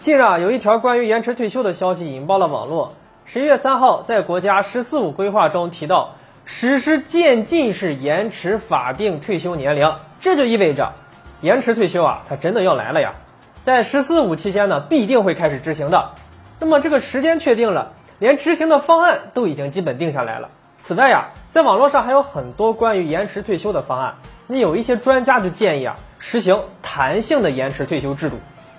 近日啊，有一条关于延迟退休的消息引爆了网络。十一月三号，在国家“十四五”规划中提到，实施渐进式延迟法定退休年龄，这就意味着延迟退休啊，它真的要来了呀！在“十四五”期间呢，必定会开始执行的。那么这个时间确定了，连执行的方案都已经基本定下来了。此外呀，在网络上还有很多关于延迟退休的方案。那有一些专家就建议啊，实行弹性的延迟退休制度。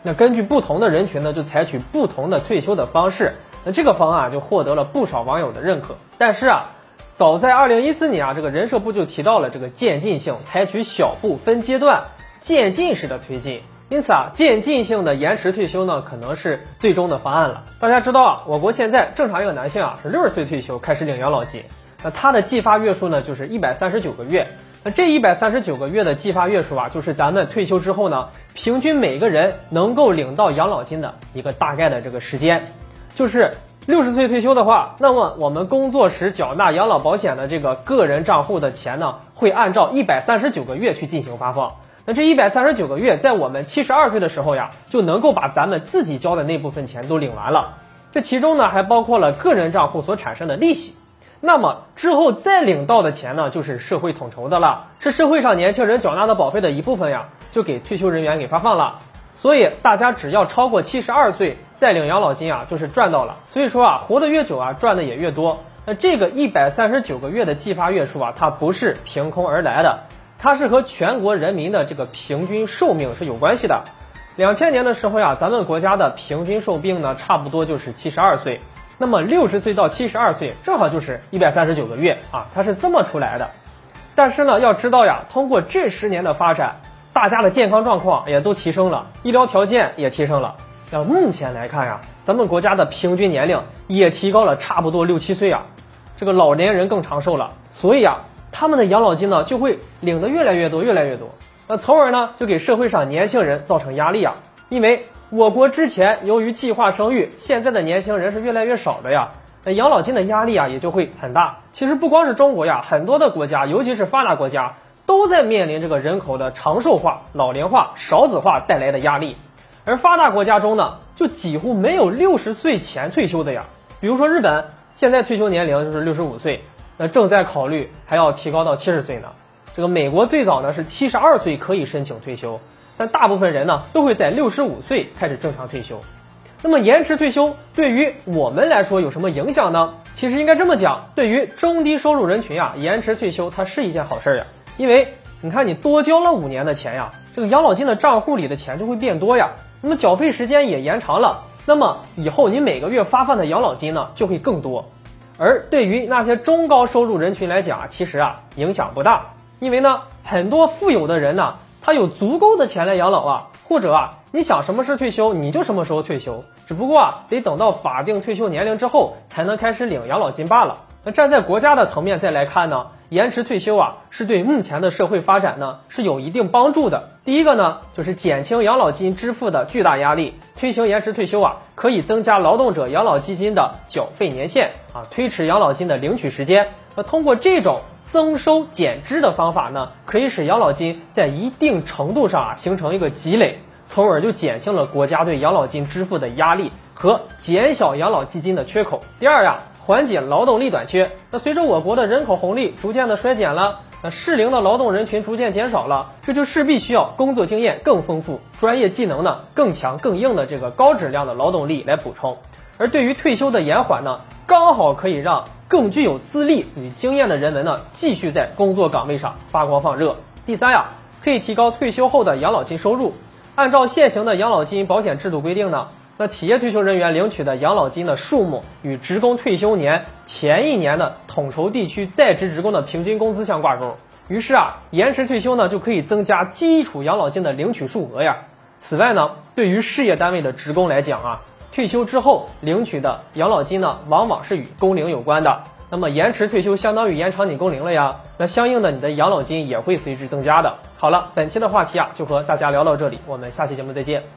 那根据不同的人群呢，就采取不同的退休的方式。那这个方案就获得了不少网友的认可。但是啊，早在二零一四年啊，这个人社部就提到了这个渐进性，采取小步分阶段、渐进式的推进。因此啊，渐进性的延迟退休呢，可能是最终的方案了。大家知道啊，我国现在正常一个男性啊是六十岁退休开始领养老金，那它的计发月数呢就是一百三十九个月。那这一百三十九个月的计发月数啊，就是咱们退休之后呢，平均每个人能够领到养老金的一个大概的这个时间。就是六十岁退休的话，那么我们工作时缴纳养老保险的这个个人账户的钱呢，会按照一百三十九个月去进行发放。那这一百三十九个月，在我们七十二岁的时候呀，就能够把咱们自己交的那部分钱都领完了。这其中呢，还包括了个人账户所产生的利息。那么之后再领到的钱呢，就是社会统筹的了，是社会上年轻人缴纳的保费的一部分呀，就给退休人员给发放了。所以大家只要超过七十二岁再领养老金啊，就是赚到了。所以说啊，活得越久啊，赚的也越多。那这个一百三十九个月的计发月数啊，它不是凭空而来的，它是和全国人民的这个平均寿命是有关系的。两千年的时候呀，咱们国家的平均寿命呢，差不多就是七十二岁。那么六十岁到七十二岁，正好就是一百三十九个月啊，它是这么出来的。但是呢，要知道呀，通过这十年的发展，大家的健康状况也都提升了，医疗条件也提升了。那目前来看呀，咱们国家的平均年龄也提高了差不多六七岁啊，这个老年人更长寿了，所以啊，他们的养老金呢就会领的越来越多，越来越多。那从而呢，就给社会上年轻人造成压力啊，因为。我国之前由于计划生育，现在的年轻人是越来越少的呀，那养老金的压力啊也就会很大。其实不光是中国呀，很多的国家，尤其是发达国家，都在面临这个人口的长寿化、老龄化、少子化带来的压力。而发达国家中呢，就几乎没有六十岁前退休的呀。比如说日本，现在退休年龄就是六十五岁，那正在考虑还要提高到七十岁呢。这个美国最早呢是七十二岁可以申请退休。但大部分人呢，都会在六十五岁开始正常退休。那么延迟退休对于我们来说有什么影响呢？其实应该这么讲，对于中低收入人群呀，延迟退休它是一件好事儿呀。因为你看，你多交了五年的钱呀，这个养老金的账户里的钱就会变多呀。那么缴费时间也延长了，那么以后你每个月发放的养老金呢就会更多。而对于那些中高收入人群来讲啊，其实啊影响不大，因为呢，很多富有的人呢。他有足够的钱来养老啊，或者啊，你想什么时候退休你就什么时候退休，只不过啊，得等到法定退休年龄之后才能开始领养老金罢了。那站在国家的层面再来看呢，延迟退休啊，是对目前的社会发展呢是有一定帮助的。第一个呢，就是减轻养老金支付的巨大压力，推行延迟退休啊，可以增加劳动者养老基金的缴费年限啊，推迟养老金的领取时间。那通过这种。增收减支的方法呢，可以使养老金在一定程度上啊形成一个积累，从而就减轻了国家对养老金支付的压力和减小养老基金的缺口。第二呀，缓解劳动力短缺。那随着我国的人口红利逐渐的衰减了，那适龄的劳动人群逐渐减少了，这就势必需要工作经验更丰富、专业技能呢更强更硬的这个高质量的劳动力来补充。而对于退休的延缓呢，刚好可以让。更具有资历与经验的人们呢，继续在工作岗位上发光发热。第三呀，可以提高退休后的养老金收入。按照现行的养老金保险制度规定呢，那企业退休人员领取的养老金的数目与职工退休年前一年的统筹地区在职职工的平均工资相挂钩。于是啊，延迟退休呢就可以增加基础养老金的领取数额呀。此外呢，对于事业单位的职工来讲啊。退休之后领取的养老金呢，往往是与工龄有关的。那么延迟退休相当于延长你工龄了呀，那相应的你的养老金也会随之增加的。好了，本期的话题啊，就和大家聊到这里，我们下期节目再见。